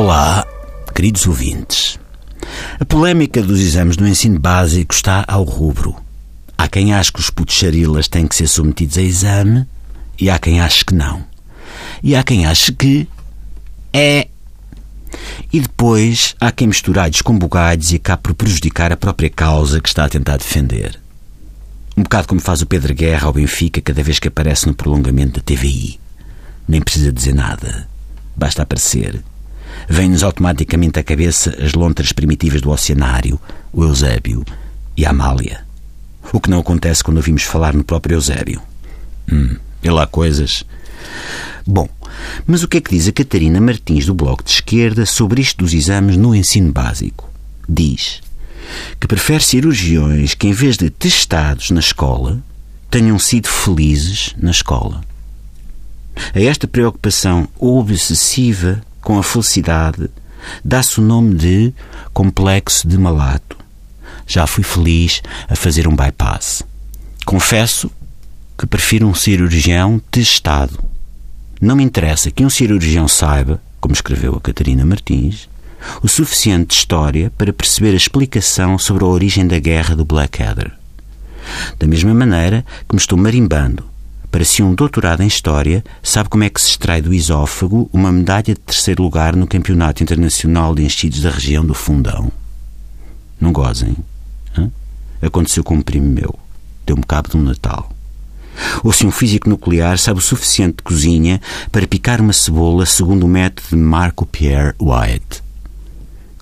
Olá, queridos ouvintes. A polémica dos exames do ensino básico está ao rubro. Há quem ache que os putos têm que ser submetidos a exame e há quem ache que não. E há quem ache que é. E depois há quem misture com bugalhos e acabe por prejudicar a própria causa que está a tentar defender. Um bocado como faz o Pedro Guerra ao Benfica cada vez que aparece no prolongamento da TVI. Nem precisa dizer nada. Basta aparecer vêm-nos automaticamente à cabeça as lontras primitivas do oceanário, o Eusébio e a Amália. O que não acontece quando ouvimos falar no próprio Eusébio. Hum, e lá coisas. Bom, mas o que é que diz a Catarina Martins do Bloco de Esquerda sobre isto dos exames no ensino básico? Diz que prefere cirurgiões que, em vez de testados na escola, tenham sido felizes na escola. A esta preocupação obsessiva com a felicidade, dá-se o nome de complexo de malato. Já fui feliz a fazer um bypass. Confesso que prefiro um cirurgião testado. Não me interessa que um cirurgião saiba, como escreveu a Catarina Martins, o suficiente de história para perceber a explicação sobre a origem da guerra do Blackadder. Da mesma maneira que me estou marimbando para si um doutorado em História, sabe como é que se extrai do esófago uma medalha de terceiro lugar no Campeonato Internacional de Enchidos da região do Fundão. Não gozem. Hã? Aconteceu com um primo meu. Deu-me cabo de um Natal. Ou se um físico nuclear sabe o suficiente de cozinha para picar uma cebola segundo o método de Marco Pierre White.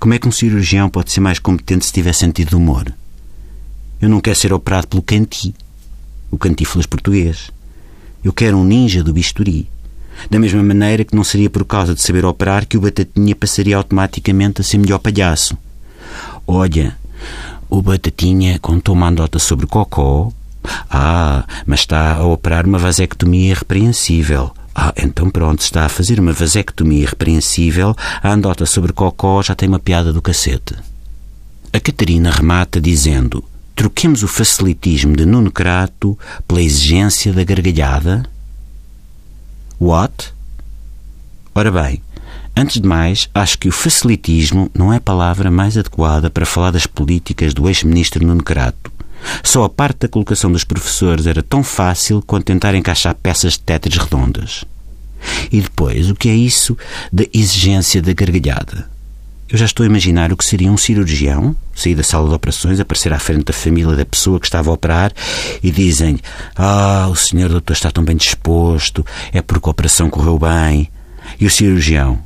Como é que um cirurgião pode ser mais competente se tiver sentido de humor? Eu não quero ser operado pelo Canti, o cantífulas português. Eu quero um ninja do bisturi. Da mesma maneira que não seria por causa de saber operar que o Batatinha passaria automaticamente a ser melhor palhaço. Olha, o Batatinha contou uma andota sobre Cocó. Ah, mas está a operar uma vasectomia irrepreensível. Ah, então pronto, está a fazer uma vasectomia irrepreensível. A andota sobre Cocó já tem uma piada do cacete. A Catarina remata dizendo Troquemos o facilitismo de Nuno Crato pela exigência da gargalhada? What? Ora bem, antes de mais, acho que o facilitismo não é a palavra mais adequada para falar das políticas do ex-ministro Nuno Crato. Só a parte da colocação dos professores era tão fácil quanto tentar encaixar peças de tétris redondas. E depois, o que é isso da exigência da gargalhada? Eu já estou a imaginar o que seria um cirurgião sair da sala de operações, aparecer à frente da família da pessoa que estava a operar e dizem: Ah, o senhor doutor está tão bem disposto, é porque a operação correu bem. E o cirurgião: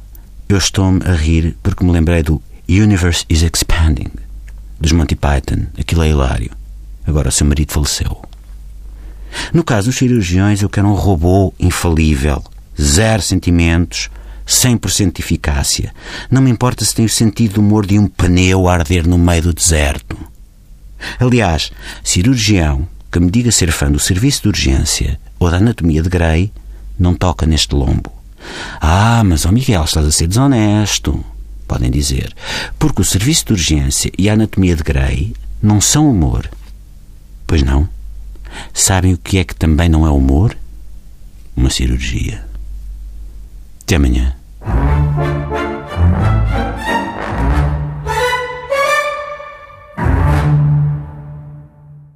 Eu estou-me a rir porque me lembrei do Universe is Expanding, dos Monty Python. Aquilo é hilário. Agora o seu marido faleceu. No caso dos cirurgiões, eu quero um robô infalível, zero sentimentos 100% de eficácia. Não me importa se tem o sentido do humor de um pneu a arder no meio do deserto. Aliás, cirurgião que me diga ser fã do serviço de urgência ou da anatomia de Grey não toca neste lombo. Ah, mas, oh Miguel, estás a ser desonesto. Podem dizer. Porque o serviço de urgência e a anatomia de Grey não são humor. Pois não? Sabem o que é que também não é humor? Uma cirurgia. Até amanhã.